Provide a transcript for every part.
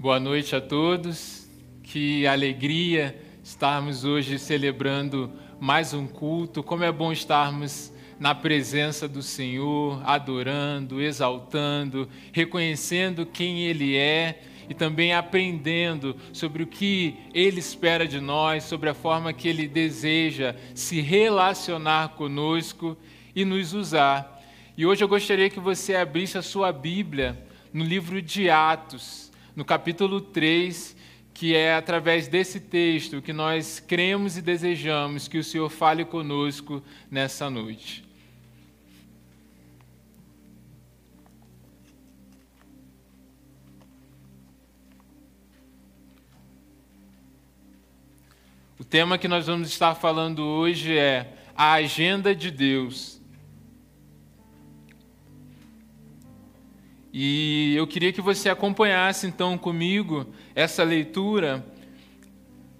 Boa noite a todos. Que alegria estarmos hoje celebrando mais um culto. Como é bom estarmos na presença do Senhor, adorando, exaltando, reconhecendo quem Ele é e também aprendendo sobre o que Ele espera de nós, sobre a forma que Ele deseja se relacionar conosco e nos usar. E hoje eu gostaria que você abrisse a sua Bíblia no livro de Atos no capítulo 3, que é através desse texto que nós cremos e desejamos que o Senhor fale conosco nessa noite. O tema que nós vamos estar falando hoje é a agenda de Deus. E eu queria que você acompanhasse então comigo essa leitura,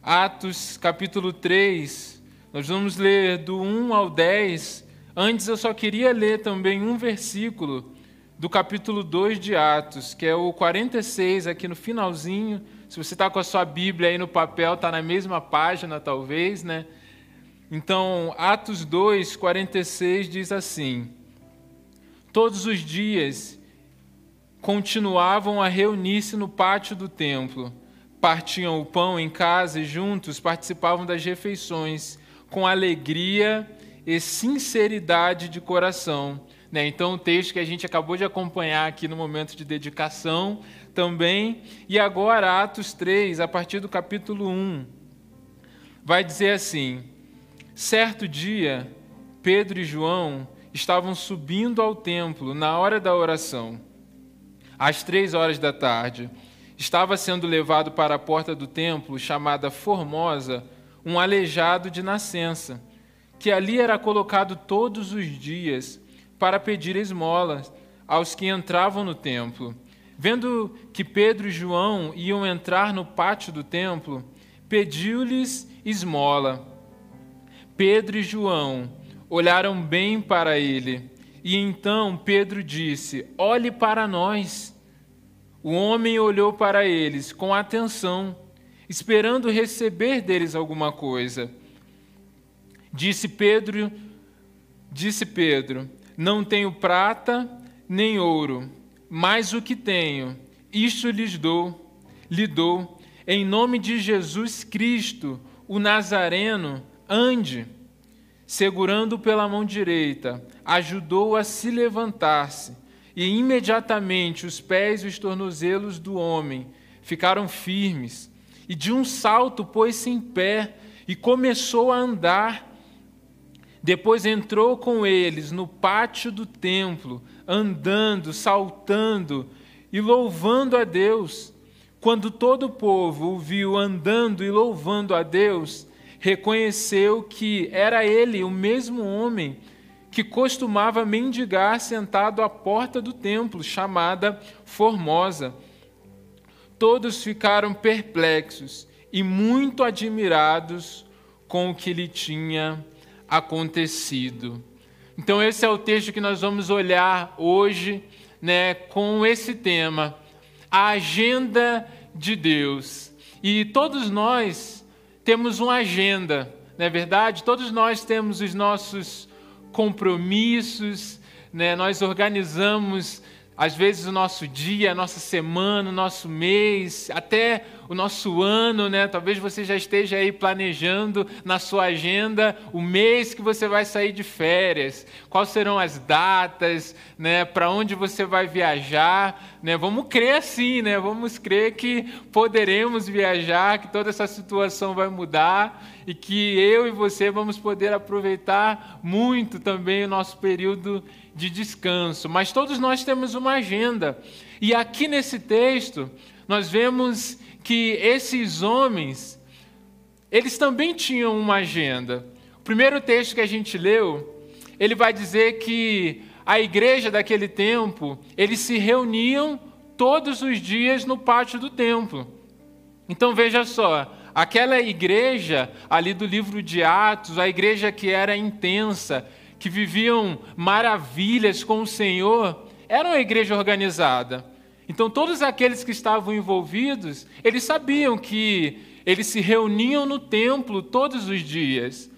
Atos capítulo 3. Nós vamos ler do 1 ao 10. Antes eu só queria ler também um versículo do capítulo 2 de Atos, que é o 46, aqui no finalzinho. Se você está com a sua Bíblia aí no papel, está na mesma página, talvez, né? Então, Atos 2, 46 diz assim: Todos os dias continuavam a reunir-se no pátio do templo. Partiam o pão em casa e juntos participavam das refeições com alegria e sinceridade de coração. Né? Então, o texto que a gente acabou de acompanhar aqui no momento de dedicação também. E agora, Atos 3, a partir do capítulo 1, vai dizer assim: Certo dia, Pedro e João estavam subindo ao templo na hora da oração às três horas da tarde, estava sendo levado para a porta do templo, chamada Formosa, um aleijado de nascença, que ali era colocado todos os dias para pedir esmolas aos que entravam no templo. Vendo que Pedro e João iam entrar no pátio do templo, pediu-lhes esmola. Pedro e João olharam bem para ele e então Pedro disse: Olhe para nós. O homem olhou para eles com atenção, esperando receber deles alguma coisa. Disse Pedro: Disse Pedro: Não tenho prata nem ouro, mas o que tenho, isto lhes dou, lhe dou. Em nome de Jesus Cristo, o Nazareno, ande segurando pela mão direita, ajudou a se levantar-se, e imediatamente os pés e os tornozelos do homem ficaram firmes, e de um salto pôs-se em pé e começou a andar. Depois entrou com eles no pátio do templo, andando, saltando e louvando a Deus. Quando todo o povo o viu andando e louvando a Deus, reconheceu que era ele o mesmo homem que costumava mendigar sentado à porta do templo, chamada Formosa. Todos ficaram perplexos e muito admirados com o que lhe tinha acontecido. Então, esse é o texto que nós vamos olhar hoje, né, com esse tema, a agenda de Deus. E todos nós temos uma agenda, não é verdade? Todos nós temos os nossos compromissos, né? nós organizamos às vezes o nosso dia, a nossa semana, o nosso mês, até o nosso ano, né? Talvez você já esteja aí planejando na sua agenda o mês que você vai sair de férias, quais serão as datas, né? Para onde você vai viajar, né? Vamos crer assim, né? Vamos crer que poderemos viajar, que toda essa situação vai mudar e que eu e você vamos poder aproveitar muito também o nosso período de descanso, mas todos nós temos uma agenda. E aqui nesse texto, nós vemos que esses homens, eles também tinham uma agenda. O primeiro texto que a gente leu, ele vai dizer que a igreja daquele tempo, eles se reuniam todos os dias no pátio do templo. Então veja só, aquela igreja ali do livro de Atos, a igreja que era intensa, que viviam maravilhas com o Senhor, era uma igreja organizada. Então, todos aqueles que estavam envolvidos, eles sabiam que eles se reuniam no templo todos os dias.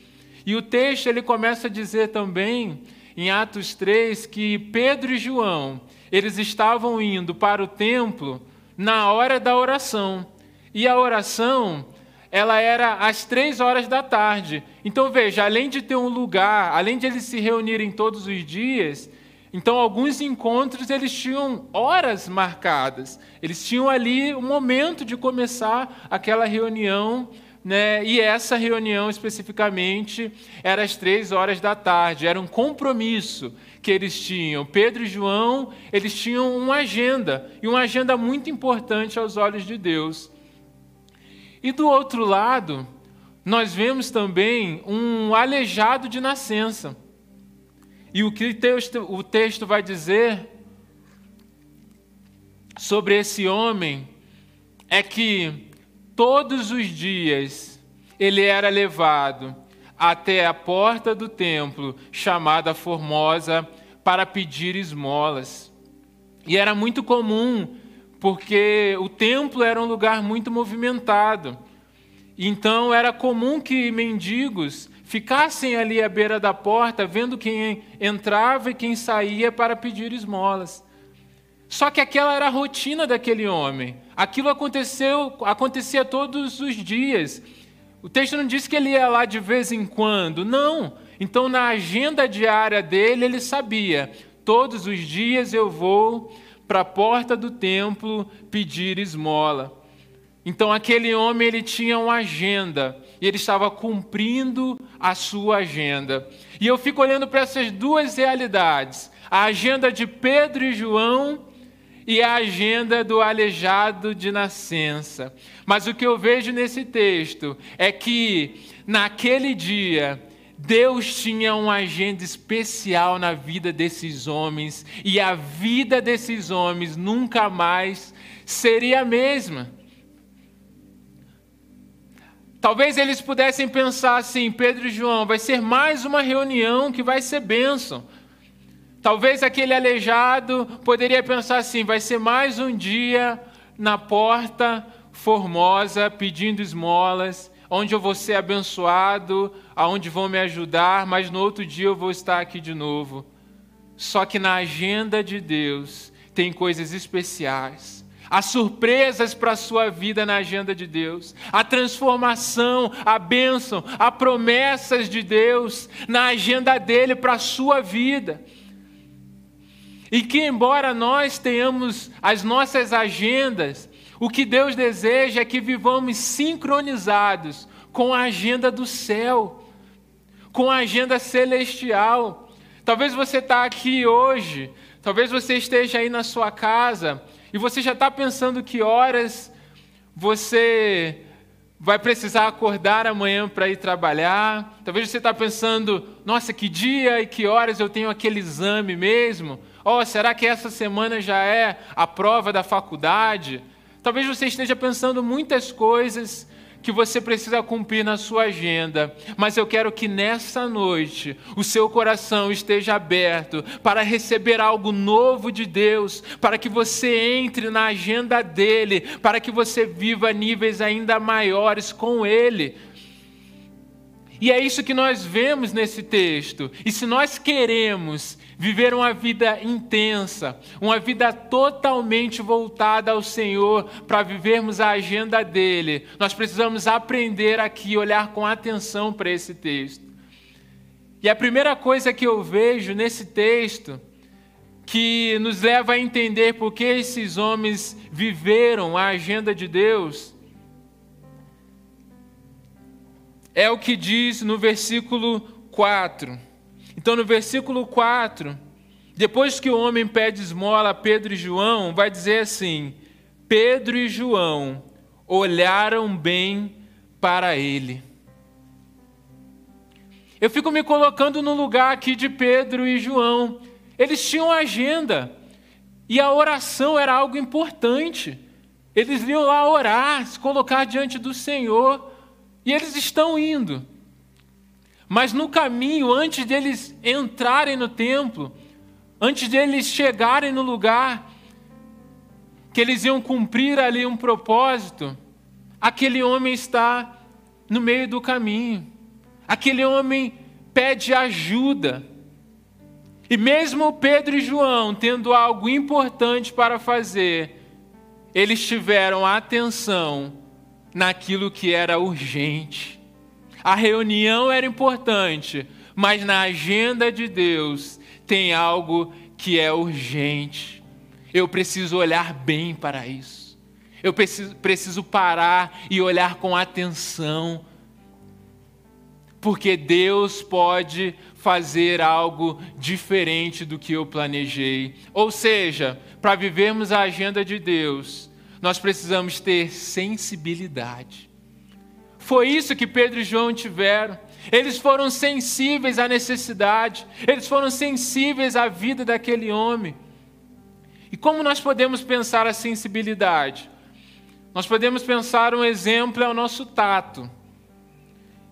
E o texto ele começa a dizer também, em Atos 3, que Pedro e João, eles estavam indo para o templo na hora da oração. E a oração, ela era às três horas da tarde. Então, veja, além de ter um lugar, além de eles se reunirem todos os dias, então, alguns encontros eles tinham horas marcadas, eles tinham ali o momento de começar aquela reunião, né? e essa reunião especificamente era às três horas da tarde, era um compromisso que eles tinham. Pedro e João, eles tinham uma agenda, e uma agenda muito importante aos olhos de Deus. E do outro lado, nós vemos também um aleijado de nascença. E o que o texto, vai dizer sobre esse homem é que todos os dias ele era levado até a porta do templo, chamada Formosa, para pedir esmolas. E era muito comum, porque o templo era um lugar muito movimentado. Então era comum que mendigos ficassem ali à beira da porta, vendo quem entrava e quem saía para pedir esmolas. Só que aquela era a rotina daquele homem. Aquilo aconteceu, acontecia todos os dias. O texto não diz que ele ia lá de vez em quando, não. Então, na agenda diária dele, ele sabia: todos os dias eu vou para a porta do templo pedir esmola. Então, aquele homem ele tinha uma agenda e ele estava cumprindo a sua agenda. E eu fico olhando para essas duas realidades: a agenda de Pedro e João e a agenda do aleijado de nascença. Mas o que eu vejo nesse texto é que naquele dia Deus tinha uma agenda especial na vida desses homens e a vida desses homens nunca mais seria a mesma. Talvez eles pudessem pensar assim, Pedro e João, vai ser mais uma reunião que vai ser bênção. Talvez aquele aleijado poderia pensar assim, vai ser mais um dia na porta formosa pedindo esmolas, onde eu vou ser abençoado, aonde vão me ajudar, mas no outro dia eu vou estar aqui de novo. Só que na agenda de Deus tem coisas especiais Há surpresas para a sua vida na agenda de Deus, a transformação, a bênção, há promessas de Deus na agenda dele para a sua vida. E que, embora nós tenhamos as nossas agendas, o que Deus deseja é que vivamos sincronizados com a agenda do céu, com a agenda celestial. Talvez você está aqui hoje, talvez você esteja aí na sua casa e você já está pensando que horas você vai precisar acordar amanhã para ir trabalhar. Talvez você está pensando, nossa, que dia e que horas eu tenho aquele exame mesmo? Oh, será que essa semana já é a prova da faculdade? Talvez você esteja pensando muitas coisas que você precisa cumprir na sua agenda, mas eu quero que nessa noite o seu coração esteja aberto para receber algo novo de Deus, para que você entre na agenda dele, para que você viva níveis ainda maiores com ele. E é isso que nós vemos nesse texto. E se nós queremos viver uma vida intensa, uma vida totalmente voltada ao Senhor, para vivermos a agenda dele, nós precisamos aprender aqui, olhar com atenção para esse texto. E a primeira coisa que eu vejo nesse texto, que nos leva a entender por que esses homens viveram a agenda de Deus, é o que diz no versículo 4. Então, no versículo 4, depois que o homem pede esmola a Pedro e João, vai dizer assim: Pedro e João olharam bem para ele. Eu fico me colocando no lugar aqui de Pedro e João. Eles tinham agenda e a oração era algo importante. Eles iam lá orar, se colocar diante do Senhor. E eles estão indo. Mas no caminho, antes deles entrarem no templo, antes deles chegarem no lugar, que eles iam cumprir ali um propósito, aquele homem está no meio do caminho. Aquele homem pede ajuda. E mesmo Pedro e João tendo algo importante para fazer, eles tiveram atenção naquilo que era urgente. A reunião era importante, mas na agenda de Deus tem algo que é urgente. Eu preciso olhar bem para isso. Eu preciso, parar e olhar com atenção. Porque Deus pode fazer algo diferente do que eu planejei. Ou seja, para vivermos a agenda de Deus, nós precisamos ter sensibilidade. Foi isso que Pedro e João tiveram. Eles foram sensíveis à necessidade, eles foram sensíveis à vida daquele homem. E como nós podemos pensar a sensibilidade? Nós podemos pensar um exemplo é o nosso tato.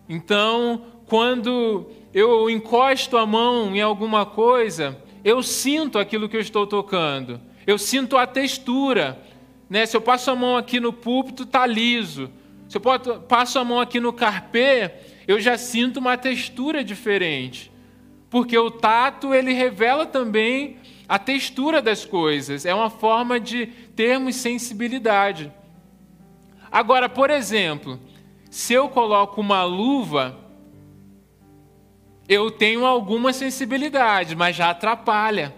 Então, quando eu encosto a mão em alguma coisa, eu sinto aquilo que eu estou tocando. Eu sinto a textura. Né? Se eu passo a mão aqui no púlpito, está liso. Se eu passo a mão aqui no carpê, eu já sinto uma textura diferente. Porque o tato, ele revela também a textura das coisas, é uma forma de termos sensibilidade. Agora, por exemplo, se eu coloco uma luva, eu tenho alguma sensibilidade, mas já atrapalha.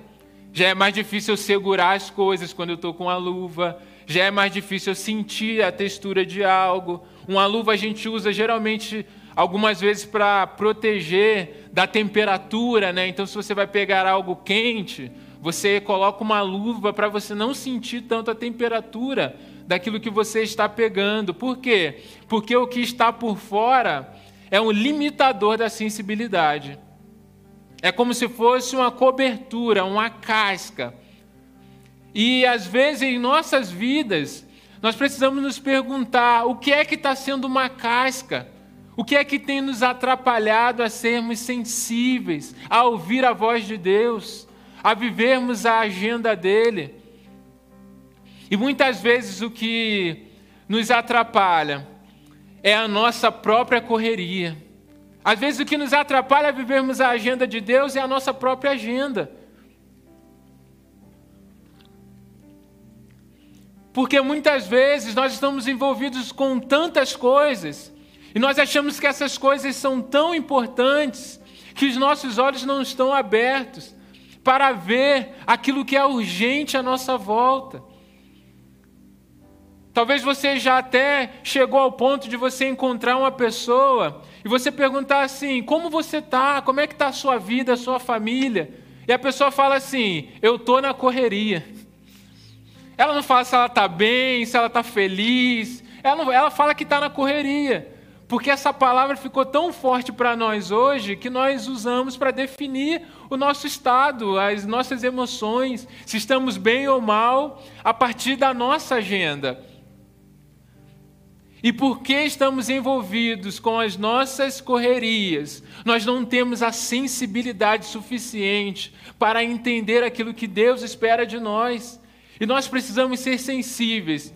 Já é mais difícil eu segurar as coisas quando eu estou com a luva, já é mais difícil sentir a textura de algo. Uma luva a gente usa geralmente algumas vezes para proteger da temperatura, né? Então, se você vai pegar algo quente, você coloca uma luva para você não sentir tanto a temperatura daquilo que você está pegando. Por quê? Porque o que está por fora é um limitador da sensibilidade. É como se fosse uma cobertura, uma casca. E às vezes em nossas vidas, nós precisamos nos perguntar: o que é que está sendo uma casca? O que é que tem nos atrapalhado a sermos sensíveis, a ouvir a voz de Deus? a vivermos a agenda dele. E muitas vezes o que nos atrapalha é a nossa própria correria. Às vezes o que nos atrapalha a vivermos a agenda de Deus é a nossa própria agenda. Porque muitas vezes nós estamos envolvidos com tantas coisas e nós achamos que essas coisas são tão importantes que os nossos olhos não estão abertos para ver aquilo que é urgente à nossa volta. Talvez você já até chegou ao ponto de você encontrar uma pessoa e você perguntar assim: como você está? Como é que está a sua vida, a sua família? E a pessoa fala assim: eu estou na correria. Ela não fala se ela está bem, se ela está feliz. Ela, não, ela fala que está na correria. Porque essa palavra ficou tão forte para nós hoje que nós usamos para definir o nosso estado, as nossas emoções, se estamos bem ou mal, a partir da nossa agenda. E porque estamos envolvidos com as nossas correrias, nós não temos a sensibilidade suficiente para entender aquilo que Deus espera de nós. E nós precisamos ser sensíveis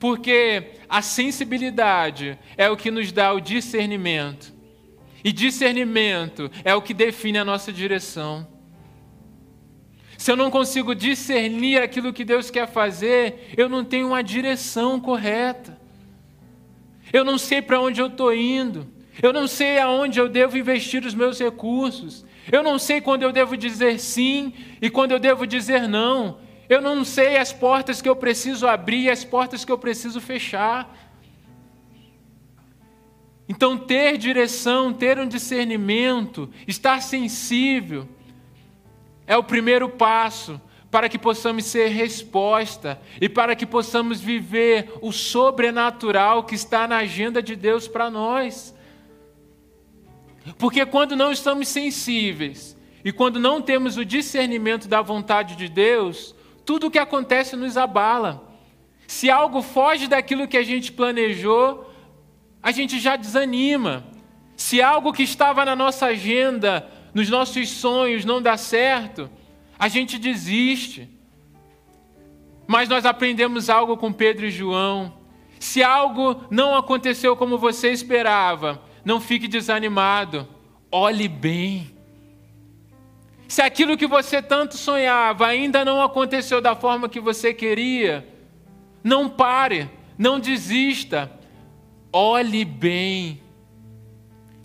porque a sensibilidade é o que nos dá o discernimento. E discernimento é o que define a nossa direção. Se eu não consigo discernir aquilo que Deus quer fazer, eu não tenho uma direção correta. Eu não sei para onde eu estou indo. Eu não sei aonde eu devo investir os meus recursos. Eu não sei quando eu devo dizer sim e quando eu devo dizer não. Eu não sei as portas que eu preciso abrir as portas que eu preciso fechar. Então, ter direção, ter um discernimento, estar sensível, é o primeiro passo para que possamos ser resposta e para que possamos viver o sobrenatural que está na agenda de Deus para nós. Porque quando não estamos sensíveis e quando não temos o discernimento da vontade de Deus, tudo o que acontece nos abala. Se algo foge daquilo que a gente planejou, a gente já desanima. Se algo que estava na nossa agenda, nos nossos sonhos, não dá certo, a gente desiste. Mas nós aprendemos algo com Pedro e João. Se algo não aconteceu como você esperava, não fique desanimado. Olhe bem. Se aquilo que você tanto sonhava ainda não aconteceu da forma que você queria, não pare, não desista. Olhe bem.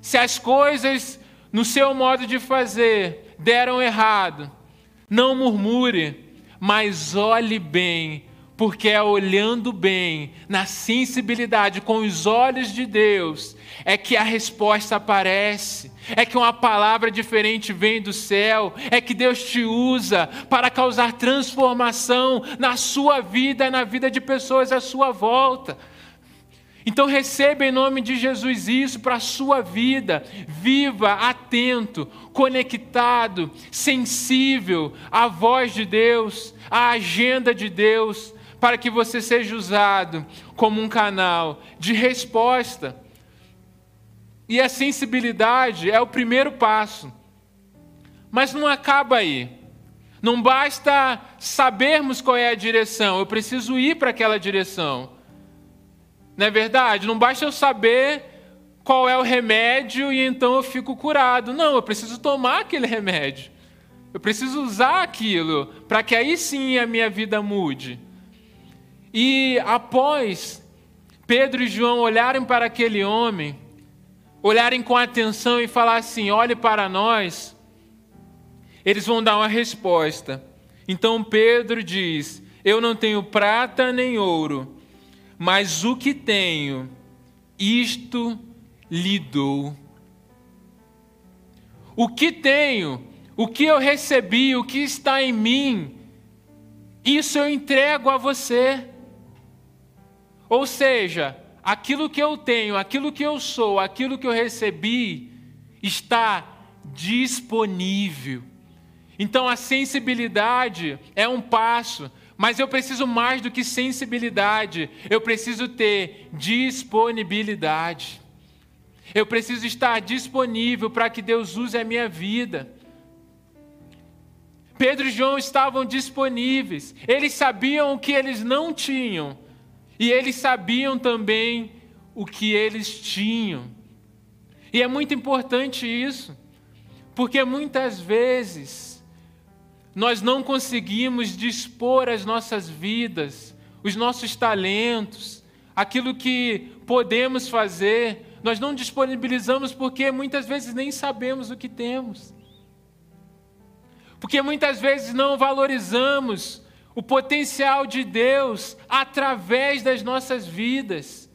Se as coisas no seu modo de fazer deram errado, não murmure, mas olhe bem, porque é olhando bem, na sensibilidade, com os olhos de Deus, é que a resposta aparece, é que uma palavra diferente vem do céu, é que Deus te usa para causar transformação na sua vida e na vida de pessoas à sua volta. Então receba em nome de Jesus isso para a sua vida. Viva atento, conectado, sensível à voz de Deus, à agenda de Deus, para que você seja usado como um canal de resposta. E a sensibilidade é o primeiro passo. Mas não acaba aí. Não basta sabermos qual é a direção, eu preciso ir para aquela direção. Não é verdade? Não basta eu saber qual é o remédio e então eu fico curado. Não, eu preciso tomar aquele remédio. Eu preciso usar aquilo para que aí sim a minha vida mude. E após Pedro e João olharem para aquele homem, olharem com atenção e falar assim: olhe para nós, eles vão dar uma resposta. Então Pedro diz: Eu não tenho prata nem ouro mas o que tenho, isto lhe dou. O que tenho, o que eu recebi, o que está em mim, isso eu entrego a você. Ou seja, aquilo que eu tenho, aquilo que eu sou, aquilo que eu recebi, está disponível. Então a sensibilidade é um passo, mas eu preciso mais do que sensibilidade, eu preciso ter disponibilidade. Eu preciso estar disponível para que Deus use a minha vida. Pedro e João estavam disponíveis, eles sabiam o que eles não tinham, e eles sabiam também o que eles tinham. E é muito importante isso, porque muitas vezes nós não conseguimos dispor as nossas vidas, os nossos talentos, aquilo que podemos fazer, nós não disponibilizamos porque muitas vezes nem sabemos o que temos. Porque muitas vezes não valorizamos o potencial de Deus através das nossas vidas.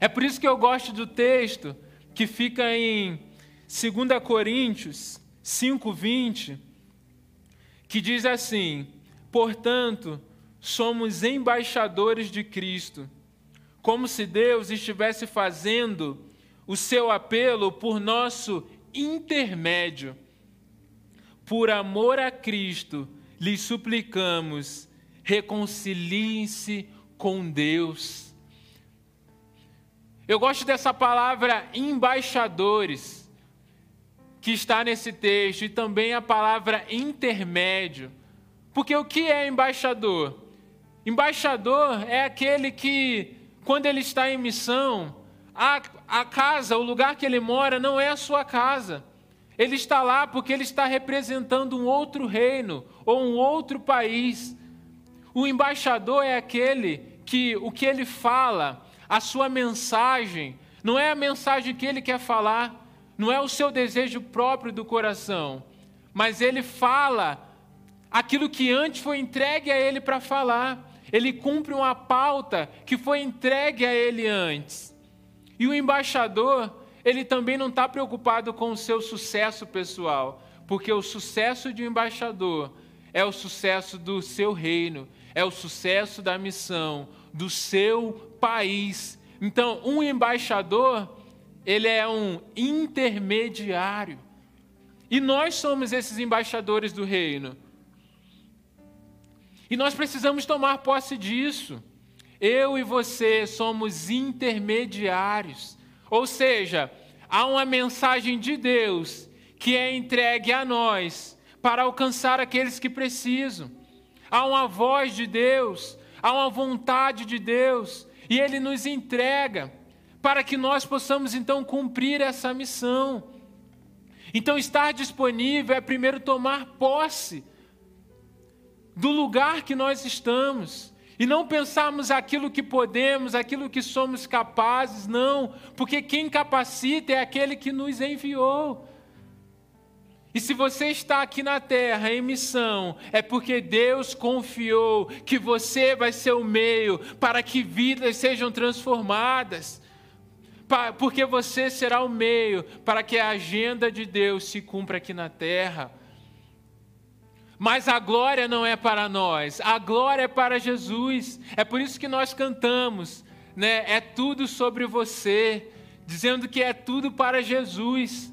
É por isso que eu gosto do texto que fica em 2 Coríntios 5:20, que diz assim: "Portanto, somos embaixadores de Cristo, como se Deus estivesse fazendo o seu apelo por nosso intermédio. Por amor a Cristo, lhes suplicamos, reconciliem-se com Deus." Eu gosto dessa palavra embaixadores que está nesse texto e também a palavra intermédio. Porque o que é embaixador? Embaixador é aquele que, quando ele está em missão, a, a casa, o lugar que ele mora, não é a sua casa. Ele está lá porque ele está representando um outro reino ou um outro país. O embaixador é aquele que o que ele fala, a sua mensagem, não é a mensagem que ele quer falar, não é o seu desejo próprio do coração, mas ele fala aquilo que antes foi entregue a ele para falar. Ele cumpre uma pauta que foi entregue a ele antes. E o embaixador, ele também não está preocupado com o seu sucesso pessoal, porque o sucesso de um embaixador é o sucesso do seu reino, é o sucesso da missão, do seu país. Então, um embaixador, ele é um intermediário. E nós somos esses embaixadores do reino. E nós precisamos tomar posse disso. Eu e você somos intermediários. Ou seja, há uma mensagem de Deus que é entregue a nós para alcançar aqueles que precisam. há uma voz de Deus, há uma vontade de Deus, e Ele nos entrega para que nós possamos então cumprir essa missão. Então, estar disponível é primeiro tomar posse do lugar que nós estamos. E não pensarmos aquilo que podemos, aquilo que somos capazes, não, porque quem capacita é aquele que nos enviou. E se você está aqui na terra em missão, é porque Deus confiou que você vai ser o meio para que vidas sejam transformadas porque você será o meio para que a agenda de Deus se cumpra aqui na terra. Mas a glória não é para nós, a glória é para Jesus. É por isso que nós cantamos, né? É tudo sobre você, dizendo que é tudo para Jesus.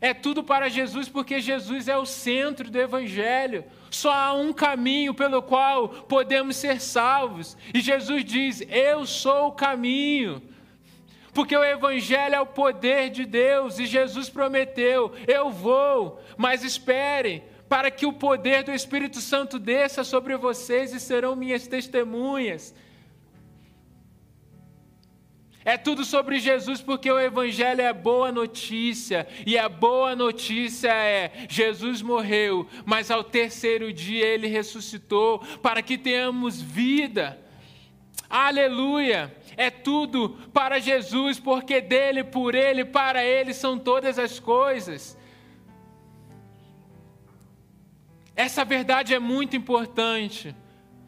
É tudo para Jesus porque Jesus é o centro do evangelho. Só há um caminho pelo qual podemos ser salvos. E Jesus diz: "Eu sou o caminho". Porque o Evangelho é o poder de Deus e Jesus prometeu: eu vou, mas esperem, para que o poder do Espírito Santo desça sobre vocês e serão minhas testemunhas. É tudo sobre Jesus, porque o Evangelho é boa notícia, e a boa notícia é: Jesus morreu, mas ao terceiro dia ele ressuscitou, para que tenhamos vida. Aleluia! é tudo para Jesus, porque dele, por ele, para ele são todas as coisas. Essa verdade é muito importante,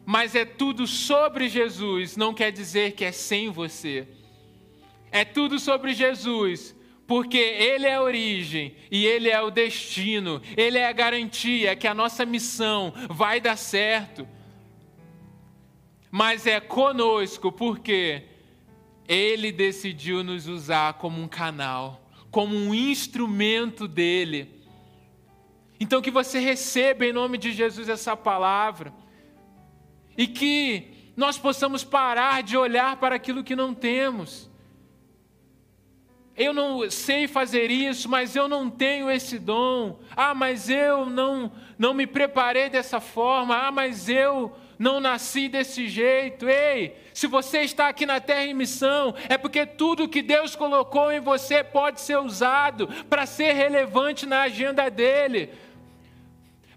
mas é tudo sobre Jesus, não quer dizer que é sem você. É tudo sobre Jesus, porque Ele é a origem e Ele é o destino, Ele é a garantia que a nossa missão vai dar certo. Mas é conosco, porque ele decidiu nos usar como um canal, como um instrumento dele. Então, que você receba em nome de Jesus essa palavra e que nós possamos parar de olhar para aquilo que não temos. Eu não sei fazer isso, mas eu não tenho esse dom. Ah, mas eu não não me preparei dessa forma. Ah, mas eu não nasci desse jeito. Ei, se você está aqui na terra em missão, é porque tudo que Deus colocou em você pode ser usado para ser relevante na agenda dele.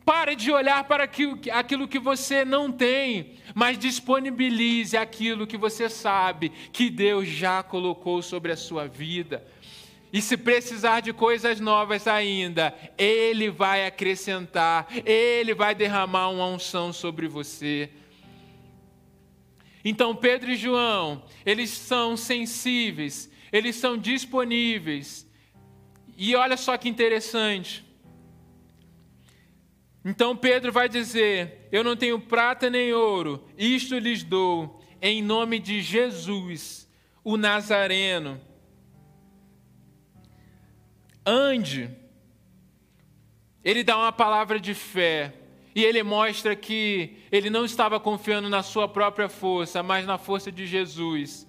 Pare de olhar para aquilo que você não tem, mas disponibilize aquilo que você sabe que Deus já colocou sobre a sua vida. E se precisar de coisas novas ainda, Ele vai acrescentar, Ele vai derramar uma unção sobre você. Então, Pedro e João, eles são sensíveis, eles são disponíveis. E olha só que interessante. Então Pedro vai dizer: Eu não tenho prata nem ouro, isto lhes dou, em nome de Jesus, o Nazareno ande. Ele dá uma palavra de fé. E ele mostra que ele não estava confiando na sua própria força, mas na força de Jesus.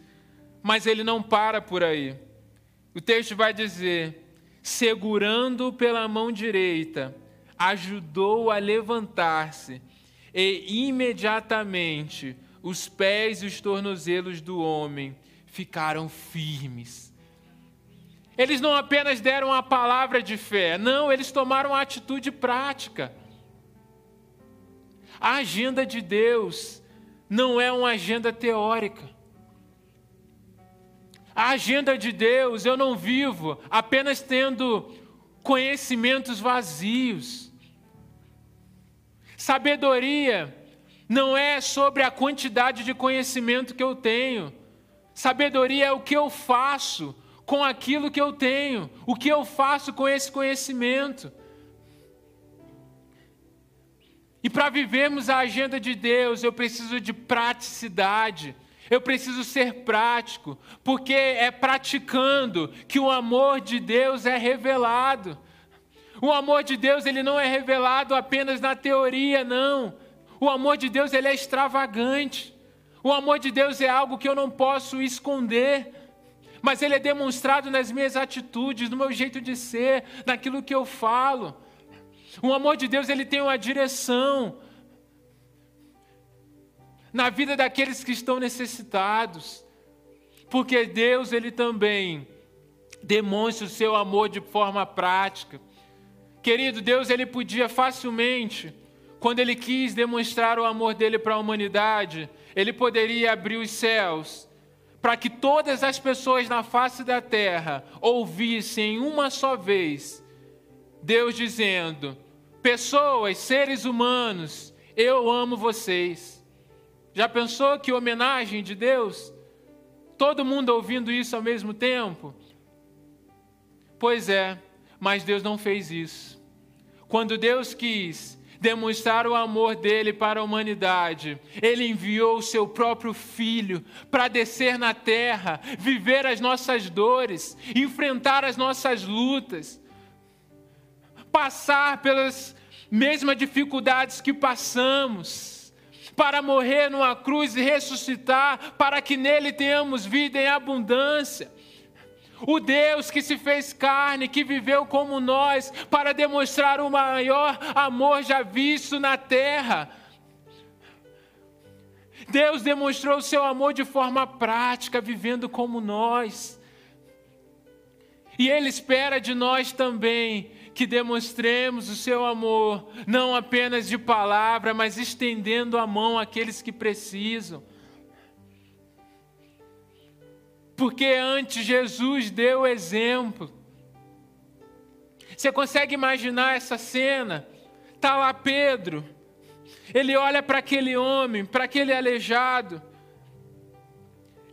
Mas ele não para por aí. O texto vai dizer: segurando pela mão direita, ajudou a levantar-se, e imediatamente os pés e os tornozelos do homem ficaram firmes. Eles não apenas deram a palavra de fé, não, eles tomaram a atitude prática. A agenda de Deus não é uma agenda teórica. A agenda de Deus eu não vivo apenas tendo conhecimentos vazios. Sabedoria não é sobre a quantidade de conhecimento que eu tenho. Sabedoria é o que eu faço com aquilo que eu tenho, o que eu faço com esse conhecimento. E para vivermos a agenda de Deus, eu preciso de praticidade. Eu preciso ser prático, porque é praticando que o amor de Deus é revelado. O amor de Deus ele não é revelado apenas na teoria, não. O amor de Deus ele é extravagante. O amor de Deus é algo que eu não posso esconder mas ele é demonstrado nas minhas atitudes, no meu jeito de ser, naquilo que eu falo. O amor de Deus ele tem uma direção. na vida daqueles que estão necessitados. Porque Deus, ele também demonstra o seu amor de forma prática. Querido, Deus, ele podia facilmente, quando ele quis demonstrar o amor dele para a humanidade, ele poderia abrir os céus para que todas as pessoas na face da terra ouvissem uma só vez Deus dizendo: Pessoas, seres humanos, eu amo vocês. Já pensou que homenagem de Deus? Todo mundo ouvindo isso ao mesmo tempo? Pois é, mas Deus não fez isso. Quando Deus quis demonstrar o amor dele para a humanidade, ele enviou o seu próprio filho para descer na terra, viver as nossas dores, enfrentar as nossas lutas passar pelas mesmas dificuldades que passamos, para morrer numa cruz e ressuscitar, para que nele tenhamos vida em abundância. O Deus que se fez carne, que viveu como nós, para demonstrar o maior amor já visto na terra. Deus demonstrou o seu amor de forma prática, vivendo como nós. E Ele espera de nós também que demonstremos o seu amor, não apenas de palavra, mas estendendo a mão àqueles que precisam. Porque antes Jesus deu exemplo. Você consegue imaginar essa cena? Está lá Pedro, ele olha para aquele homem, para aquele aleijado,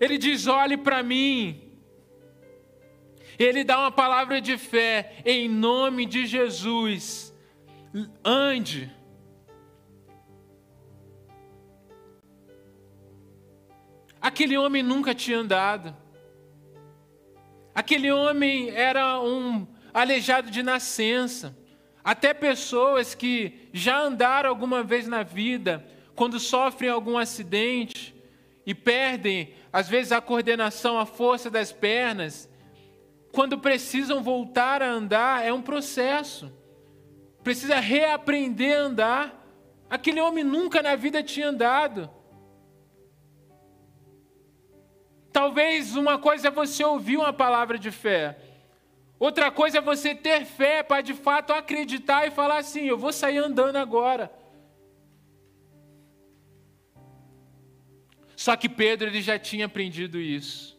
ele diz: Olhe para mim, ele dá uma palavra de fé em nome de Jesus. Ande. Aquele homem nunca tinha andado. Aquele homem era um aleijado de nascença. Até pessoas que já andaram alguma vez na vida, quando sofrem algum acidente e perdem, às vezes, a coordenação, a força das pernas, quando precisam voltar a andar, é um processo. Precisa reaprender a andar. Aquele homem nunca na vida tinha andado. Talvez uma coisa é você ouvir uma palavra de fé. Outra coisa é você ter fé para de fato acreditar e falar assim: eu vou sair andando agora. Só que Pedro ele já tinha aprendido isso.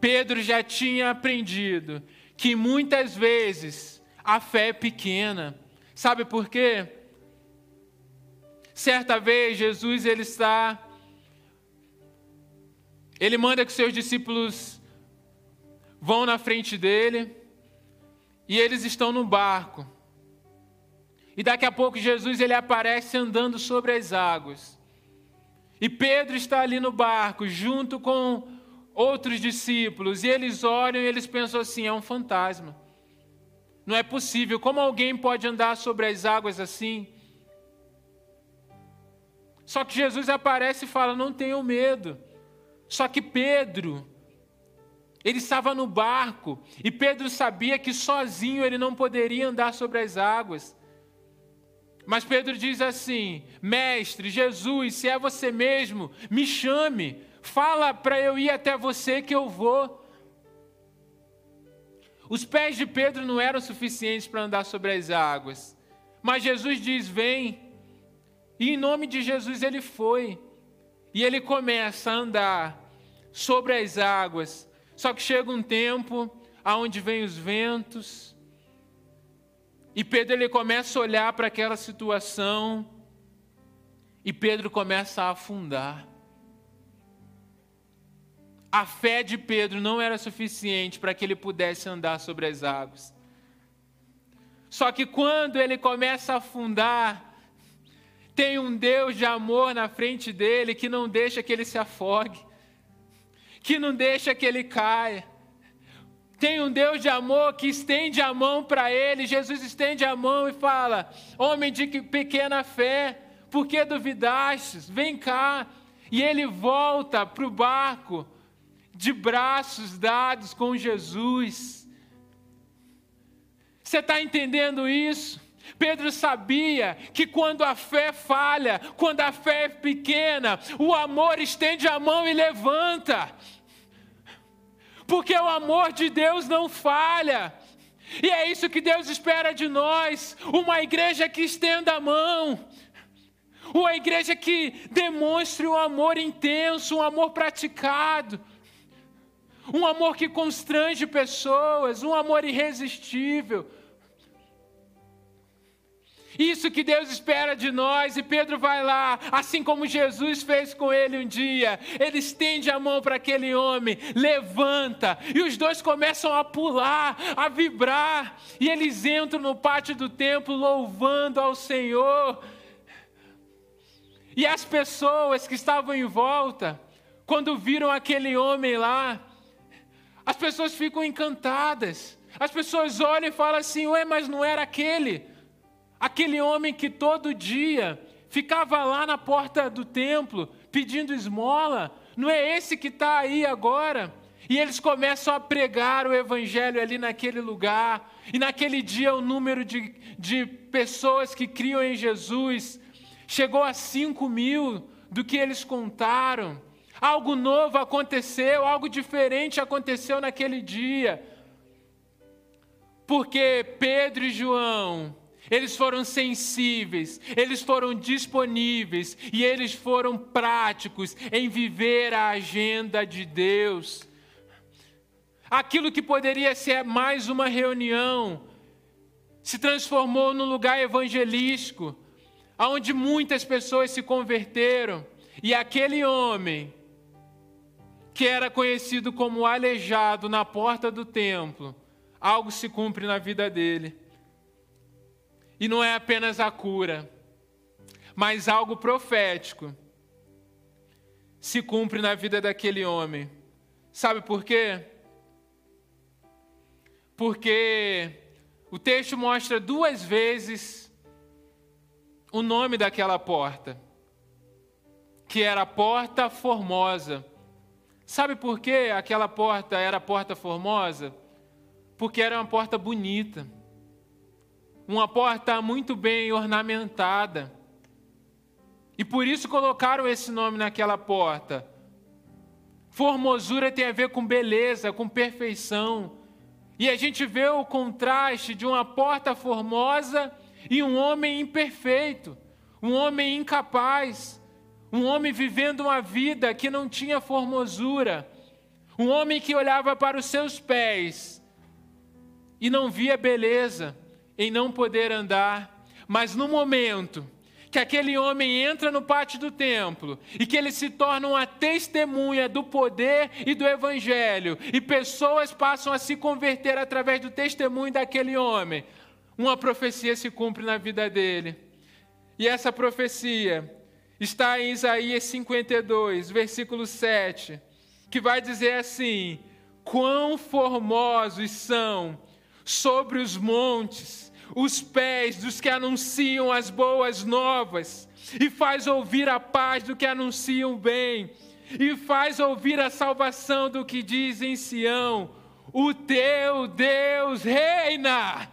Pedro já tinha aprendido que muitas vezes a fé é pequena. Sabe por quê? Certa vez Jesus ele está ele manda que seus discípulos vão na frente dele e eles estão no barco. E daqui a pouco Jesus ele aparece andando sobre as águas. E Pedro está ali no barco junto com outros discípulos e eles olham e eles pensam assim: é um fantasma. Não é possível. Como alguém pode andar sobre as águas assim? Só que Jesus aparece e fala: não tenham medo. Só que Pedro, ele estava no barco e Pedro sabia que sozinho ele não poderia andar sobre as águas. Mas Pedro diz assim: Mestre, Jesus, se é você mesmo, me chame. Fala para eu ir até você que eu vou. Os pés de Pedro não eram suficientes para andar sobre as águas. Mas Jesus diz: Vem. E em nome de Jesus ele foi. E ele começa a andar sobre as águas. Só que chega um tempo aonde vem os ventos. E Pedro ele começa a olhar para aquela situação. E Pedro começa a afundar. A fé de Pedro não era suficiente para que ele pudesse andar sobre as águas. Só que quando ele começa a afundar, tem um Deus de amor na frente dele que não deixa que ele se afogue, que não deixa que ele caia. Tem um Deus de amor que estende a mão para ele. Jesus estende a mão e fala: Homem de pequena fé, por que duvidastes? Vem cá. E ele volta para o barco de braços dados com Jesus. Você está entendendo isso? Pedro sabia que quando a fé falha, quando a fé é pequena, o amor estende a mão e levanta. Porque o amor de Deus não falha. E é isso que Deus espera de nós: uma igreja que estenda a mão, uma igreja que demonstre um amor intenso, um amor praticado, um amor que constrange pessoas, um amor irresistível. Isso que Deus espera de nós, e Pedro vai lá, assim como Jesus fez com ele um dia. Ele estende a mão para aquele homem, levanta, e os dois começam a pular, a vibrar, e eles entram no pátio do templo louvando ao Senhor. E as pessoas que estavam em volta, quando viram aquele homem lá, as pessoas ficam encantadas. As pessoas olham e falam assim: Ué, mas não era aquele? Aquele homem que todo dia ficava lá na porta do templo pedindo esmola, não é esse que está aí agora? E eles começam a pregar o evangelho ali naquele lugar. E naquele dia o número de, de pessoas que criam em Jesus chegou a 5 mil do que eles contaram. Algo novo aconteceu, algo diferente aconteceu naquele dia. Porque Pedro e João eles foram sensíveis, eles foram disponíveis e eles foram práticos em viver a agenda de Deus. Aquilo que poderia ser mais uma reunião se transformou num lugar evangelístico, onde muitas pessoas se converteram, e aquele homem, que era conhecido como aleijado na porta do templo, algo se cumpre na vida dele. E não é apenas a cura, mas algo profético se cumpre na vida daquele homem. Sabe por quê? Porque o texto mostra duas vezes o nome daquela porta, que era a Porta Formosa. Sabe por que aquela porta era a Porta Formosa? Porque era uma porta bonita uma porta muito bem ornamentada. E por isso colocaram esse nome naquela porta. Formosura tem a ver com beleza, com perfeição. E a gente vê o contraste de uma porta formosa e um homem imperfeito, um homem incapaz, um homem vivendo uma vida que não tinha formosura, um homem que olhava para os seus pés e não via beleza em não poder andar, mas no momento que aquele homem entra no pátio do templo e que ele se torna uma testemunha do poder e do evangelho, e pessoas passam a se converter através do testemunho daquele homem, uma profecia se cumpre na vida dele. E essa profecia está em Isaías 52, versículo 7, que vai dizer assim: Quão formosos são sobre os montes os pés dos que anunciam as boas novas, e faz ouvir a paz do que anunciam bem, e faz ouvir a salvação do que diz em Sião: O teu Deus reina.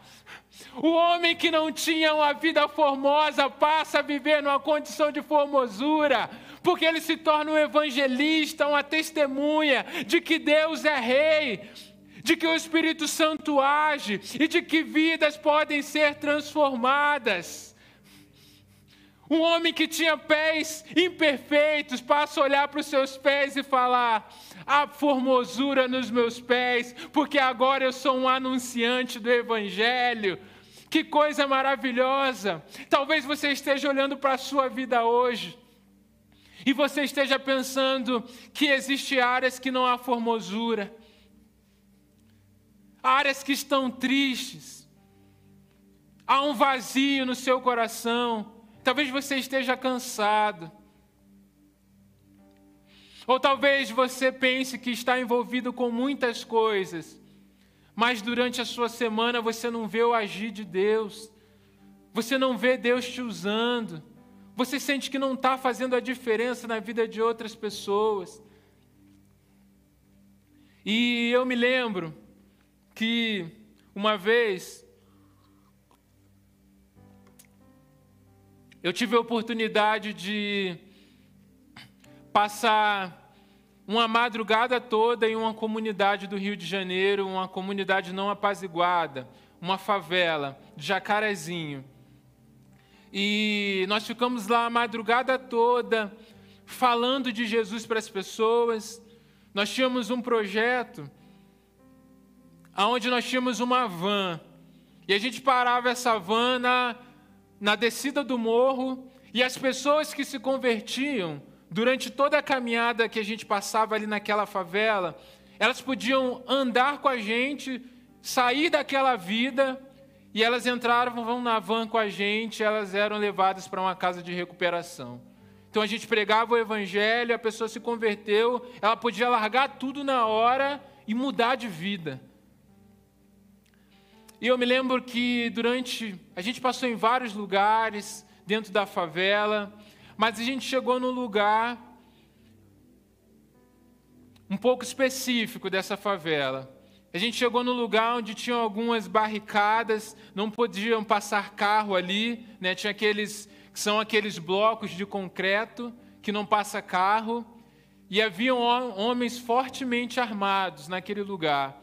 O homem que não tinha uma vida formosa passa a viver numa condição de formosura, porque ele se torna um evangelista, uma testemunha de que Deus é rei de que o Espírito Santo age e de que vidas podem ser transformadas. Um homem que tinha pés imperfeitos passa a olhar para os seus pés e falar: há formosura nos meus pés, porque agora eu sou um anunciante do Evangelho. Que coisa maravilhosa! Talvez você esteja olhando para a sua vida hoje e você esteja pensando que existem áreas que não há formosura áreas que estão tristes, há um vazio no seu coração, talvez você esteja cansado. Ou talvez você pense que está envolvido com muitas coisas, mas durante a sua semana você não vê o agir de Deus, você não vê Deus te usando, você sente que não está fazendo a diferença na vida de outras pessoas. E eu me lembro que uma vez eu tive a oportunidade de passar uma madrugada toda em uma comunidade do Rio de Janeiro, uma comunidade não apaziguada, uma favela, Jacarezinho. E nós ficamos lá a madrugada toda falando de Jesus para as pessoas. Nós tínhamos um projeto onde nós tínhamos uma van. E a gente parava essa van na, na descida do morro e as pessoas que se convertiam durante toda a caminhada que a gente passava ali naquela favela, elas podiam andar com a gente, sair daquela vida e elas entravam na van com a gente, elas eram levadas para uma casa de recuperação. Então a gente pregava o evangelho, a pessoa se converteu, ela podia largar tudo na hora e mudar de vida. E eu me lembro que durante. A gente passou em vários lugares dentro da favela, mas a gente chegou num lugar um pouco específico dessa favela. A gente chegou no lugar onde tinham algumas barricadas, não podiam passar carro ali, né? Tinha aqueles que são aqueles blocos de concreto que não passa carro, e haviam homens fortemente armados naquele lugar.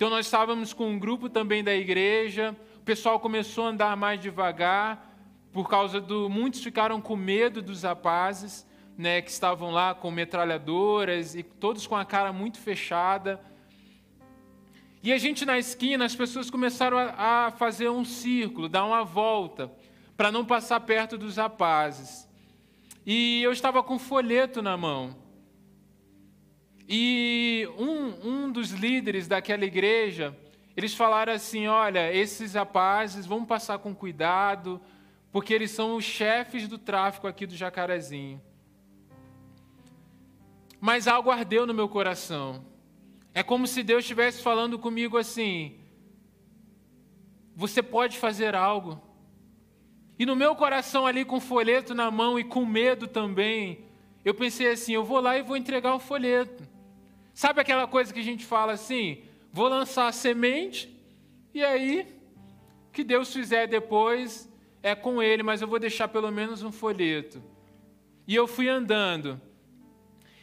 Então nós estávamos com um grupo também da igreja, o pessoal começou a andar mais devagar, por causa do muitos ficaram com medo dos rapazes, né, que estavam lá com metralhadoras e todos com a cara muito fechada. E a gente na esquina, as pessoas começaram a, a fazer um círculo, dar uma volta, para não passar perto dos rapazes. E eu estava com um folheto na mão. E um, um dos líderes daquela igreja, eles falaram assim: olha, esses rapazes, vamos passar com cuidado, porque eles são os chefes do tráfico aqui do Jacarezinho. Mas algo ardeu no meu coração. É como se Deus estivesse falando comigo assim: você pode fazer algo. E no meu coração, ali com o folheto na mão e com medo também, eu pensei assim: eu vou lá e vou entregar o folheto. Sabe aquela coisa que a gente fala assim? Vou lançar a semente e aí, que Deus fizer depois é com ele, mas eu vou deixar pelo menos um folheto. E eu fui andando.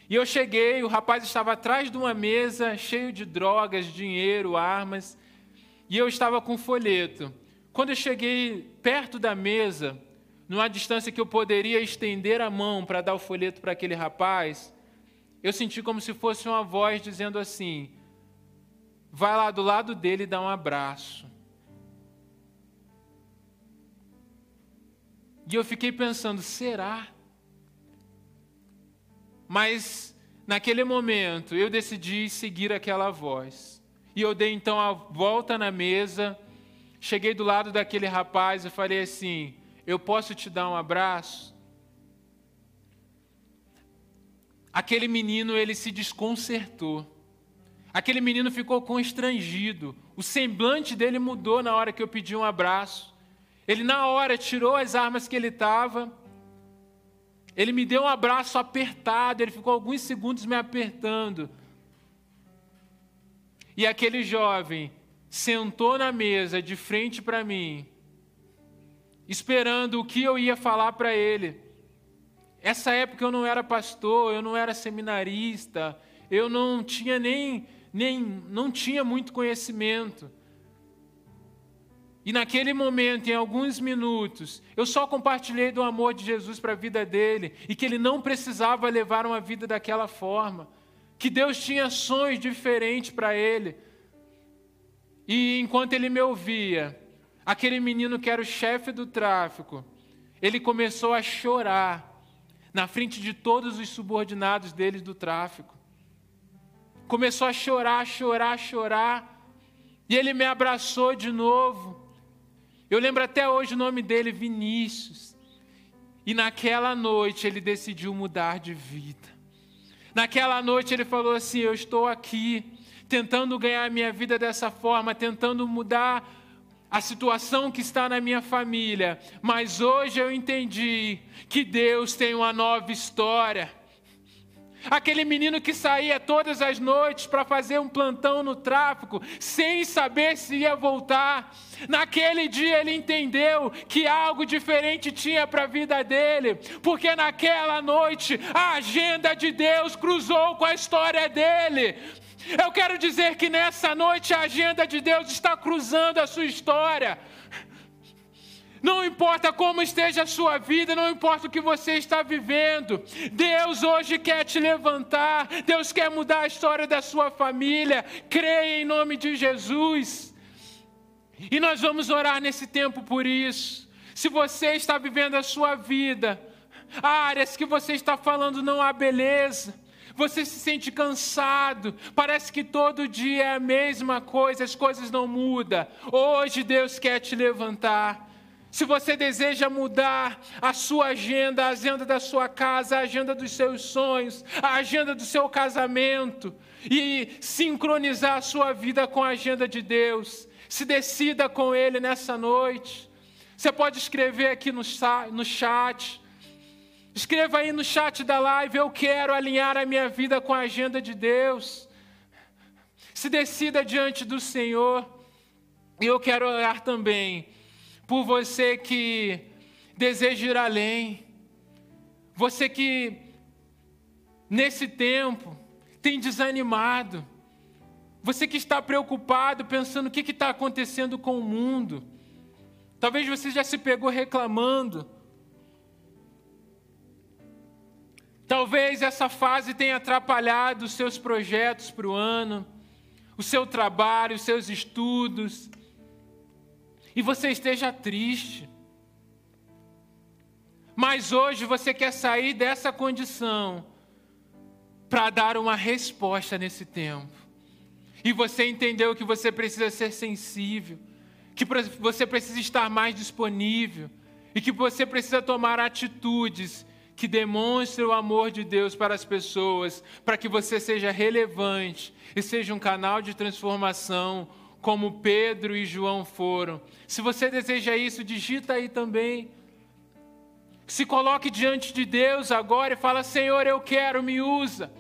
E eu cheguei, o rapaz estava atrás de uma mesa cheio de drogas, dinheiro, armas, e eu estava com um folheto. Quando eu cheguei perto da mesa, numa distância que eu poderia estender a mão para dar o folheto para aquele rapaz, eu senti como se fosse uma voz dizendo assim: vai lá do lado dele e dá um abraço. E eu fiquei pensando, será? Mas naquele momento eu decidi seguir aquela voz. E eu dei então a volta na mesa, cheguei do lado daquele rapaz e falei assim: Eu posso te dar um abraço? Aquele menino ele se desconcertou. Aquele menino ficou constrangido. O semblante dele mudou na hora que eu pedi um abraço. Ele na hora tirou as armas que ele estava ele me deu um abraço apertado, ele ficou alguns segundos me apertando. E aquele jovem sentou na mesa de frente para mim, esperando o que eu ia falar para ele. Essa época eu não era pastor, eu não era seminarista, eu não tinha nem, nem não tinha muito conhecimento. E naquele momento, em alguns minutos, eu só compartilhei do amor de Jesus para a vida dele e que ele não precisava levar uma vida daquela forma, que Deus tinha sonhos diferentes para ele. E enquanto ele me ouvia, aquele menino que era o chefe do tráfico, ele começou a chorar na frente de todos os subordinados deles do tráfico. Começou a chorar, chorar, chorar. E ele me abraçou de novo. Eu lembro até hoje o nome dele, Vinícius. E naquela noite ele decidiu mudar de vida. Naquela noite ele falou assim: Eu estou aqui, tentando ganhar minha vida dessa forma, tentando mudar a situação que está na minha família, mas hoje eu entendi que Deus tem uma nova história. aquele menino que saía todas as noites para fazer um plantão no tráfico, sem saber se ia voltar. Naquele dia ele entendeu que algo diferente tinha para a vida dele, porque naquela noite a agenda de Deus cruzou com a história dele. Eu quero dizer que nessa noite a agenda de Deus está cruzando a sua história. Não importa como esteja a sua vida, não importa o que você está vivendo, Deus hoje quer te levantar, Deus quer mudar a história da sua família. Creia em nome de Jesus. E nós vamos orar nesse tempo por isso. Se você está vivendo a sua vida, áreas que você está falando não há beleza, você se sente cansado, parece que todo dia é a mesma coisa, as coisas não mudam. Hoje Deus quer te levantar. Se você deseja mudar a sua agenda, a agenda da sua casa, a agenda dos seus sonhos, a agenda do seu casamento, e sincronizar a sua vida com a agenda de Deus, se decida com Ele nessa noite. Você pode escrever aqui no chat. Escreva aí no chat da live: Eu quero alinhar a minha vida com a agenda de Deus. Se decida diante do Senhor. E eu quero orar também por você que deseja ir além, você que nesse tempo tem desanimado, você que está preocupado, pensando o que está acontecendo com o mundo, talvez você já se pegou reclamando, talvez essa fase tenha atrapalhado os seus projetos para o ano, o seu trabalho, os seus estudos, e você esteja triste. Mas hoje você quer sair dessa condição para dar uma resposta nesse tempo. E você entendeu que você precisa ser sensível, que você precisa estar mais disponível e que você precisa tomar atitudes que demonstrem o amor de Deus para as pessoas, para que você seja relevante e seja um canal de transformação, como Pedro e João foram. Se você deseja isso, digita aí também. Se coloque diante de Deus agora e fala: Senhor, eu quero, me usa.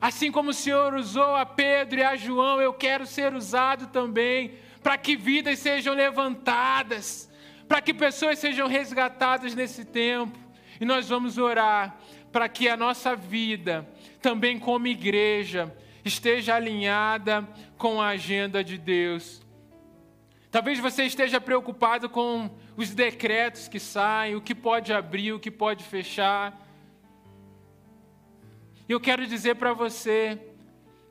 Assim como o Senhor usou a Pedro e a João, eu quero ser usado também, para que vidas sejam levantadas, para que pessoas sejam resgatadas nesse tempo. E nós vamos orar para que a nossa vida, também como igreja, esteja alinhada com a agenda de Deus. Talvez você esteja preocupado com os decretos que saem, o que pode abrir, o que pode fechar. Eu quero dizer para você,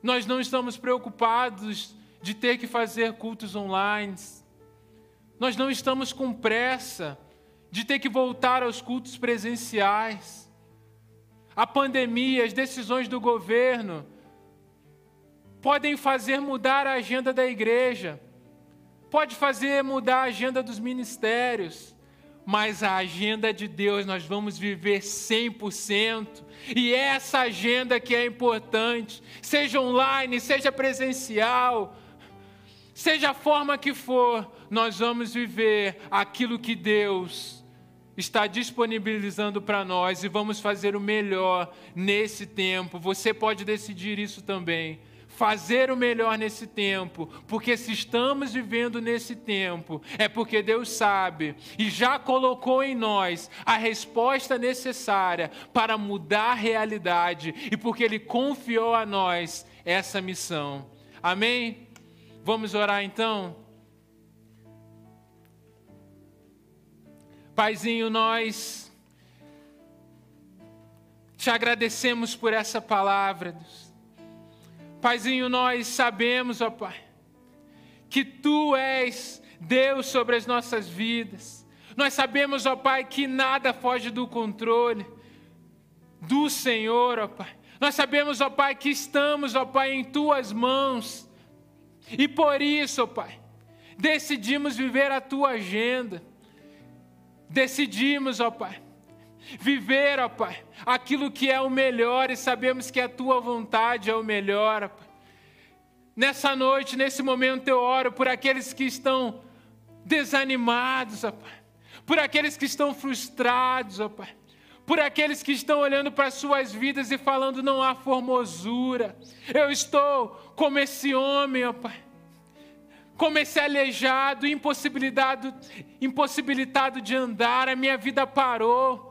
nós não estamos preocupados de ter que fazer cultos online. Nós não estamos com pressa de ter que voltar aos cultos presenciais. A pandemia, as decisões do governo, podem fazer mudar a agenda da igreja, pode fazer mudar a agenda dos ministérios, mas a agenda de Deus nós vamos viver 100%. E essa agenda que é importante, seja online, seja presencial, seja a forma que for, nós vamos viver aquilo que Deus está disponibilizando para nós e vamos fazer o melhor nesse tempo. Você pode decidir isso também fazer o melhor nesse tempo, porque se estamos vivendo nesse tempo, é porque Deus sabe e já colocou em nós a resposta necessária para mudar a realidade e porque Ele confiou a nós essa missão. Amém? Vamos orar então? Paizinho, nós te agradecemos por essa palavra, Deus. Paizinho, nós sabemos, ó Pai, que Tu és Deus sobre as nossas vidas. Nós sabemos, ó Pai, que nada foge do controle do Senhor, ó Pai. Nós sabemos, ó Pai, que estamos, ó Pai, em Tuas mãos. E por isso, ó Pai, decidimos viver a Tua agenda. Decidimos, ó Pai, Viver, ó Pai, aquilo que é o melhor e sabemos que a tua vontade é o melhor, ó Pai. Nessa noite, nesse momento, eu oro por aqueles que estão desanimados, ó Pai, por aqueles que estão frustrados, ó Pai, por aqueles que estão olhando para suas vidas e falando: não há formosura. Eu estou como esse homem, ó Pai. Como esse aleijado, impossibilitado, impossibilitado de andar, a minha vida parou.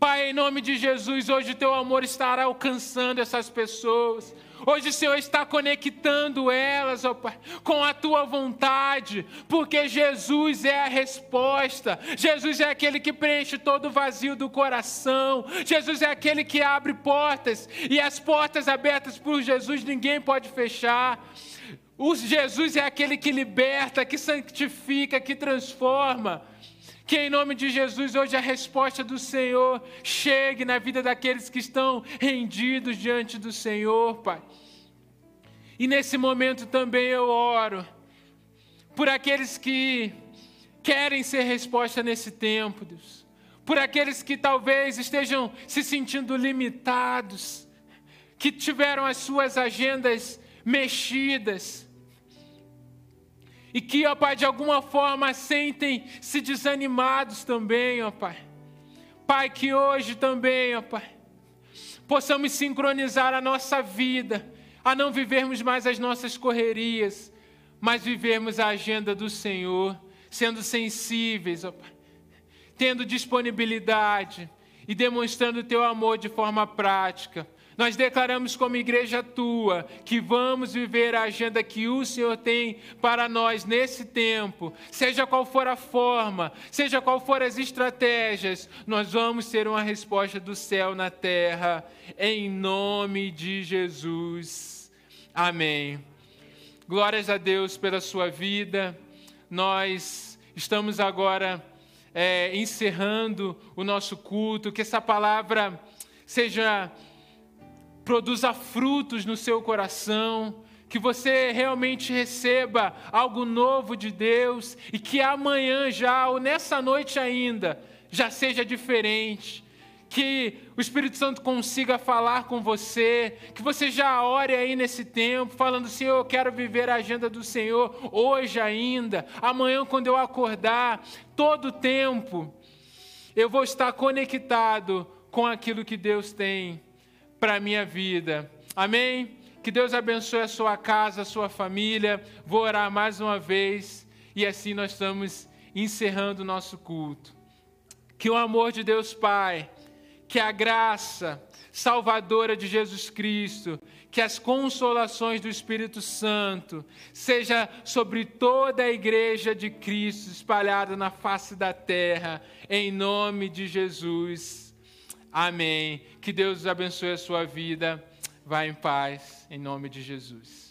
Pai, em nome de Jesus, hoje o teu amor estará alcançando essas pessoas. Hoje o Senhor está conectando elas, ó Pai, com a tua vontade, porque Jesus é a resposta. Jesus é aquele que preenche todo o vazio do coração. Jesus é aquele que abre portas e as portas abertas por Jesus ninguém pode fechar. O Jesus é aquele que liberta, que santifica, que transforma. Que em nome de Jesus, hoje a resposta do Senhor chegue na vida daqueles que estão rendidos diante do Senhor, Pai. E nesse momento também eu oro por aqueles que querem ser resposta nesse tempo, Deus. Por aqueles que talvez estejam se sentindo limitados, que tiveram as suas agendas mexidas e que, ó Pai, de alguma forma sentem-se desanimados também, ó Pai. Pai, que hoje também, ó Pai, possamos sincronizar a nossa vida, a não vivermos mais as nossas correrias, mas vivermos a agenda do Senhor, sendo sensíveis, ó Pai, tendo disponibilidade e demonstrando o Teu amor de forma prática nós declaramos como igreja tua que vamos viver a agenda que o Senhor tem para nós nesse tempo, seja qual for a forma, seja qual for as estratégias, nós vamos ter uma resposta do céu na terra, em nome de Jesus. Amém. Glórias a Deus pela sua vida. Nós estamos agora é, encerrando o nosso culto, que essa palavra seja produza frutos no seu coração, que você realmente receba algo novo de Deus e que amanhã já, ou nessa noite ainda, já seja diferente. Que o Espírito Santo consiga falar com você, que você já ore aí nesse tempo, falando: Senhor, eu quero viver a agenda do Senhor hoje ainda, amanhã, quando eu acordar, todo tempo, eu vou estar conectado com aquilo que Deus tem para a minha vida. Amém? Que Deus abençoe a sua casa, a sua família. Vou orar mais uma vez e assim nós estamos encerrando o nosso culto. Que o amor de Deus Pai, que a graça salvadora de Jesus Cristo, que as consolações do Espírito Santo seja sobre toda a igreja de Cristo espalhada na face da terra, em nome de Jesus. Amém. Que Deus abençoe a sua vida. Vá em paz, em nome de Jesus.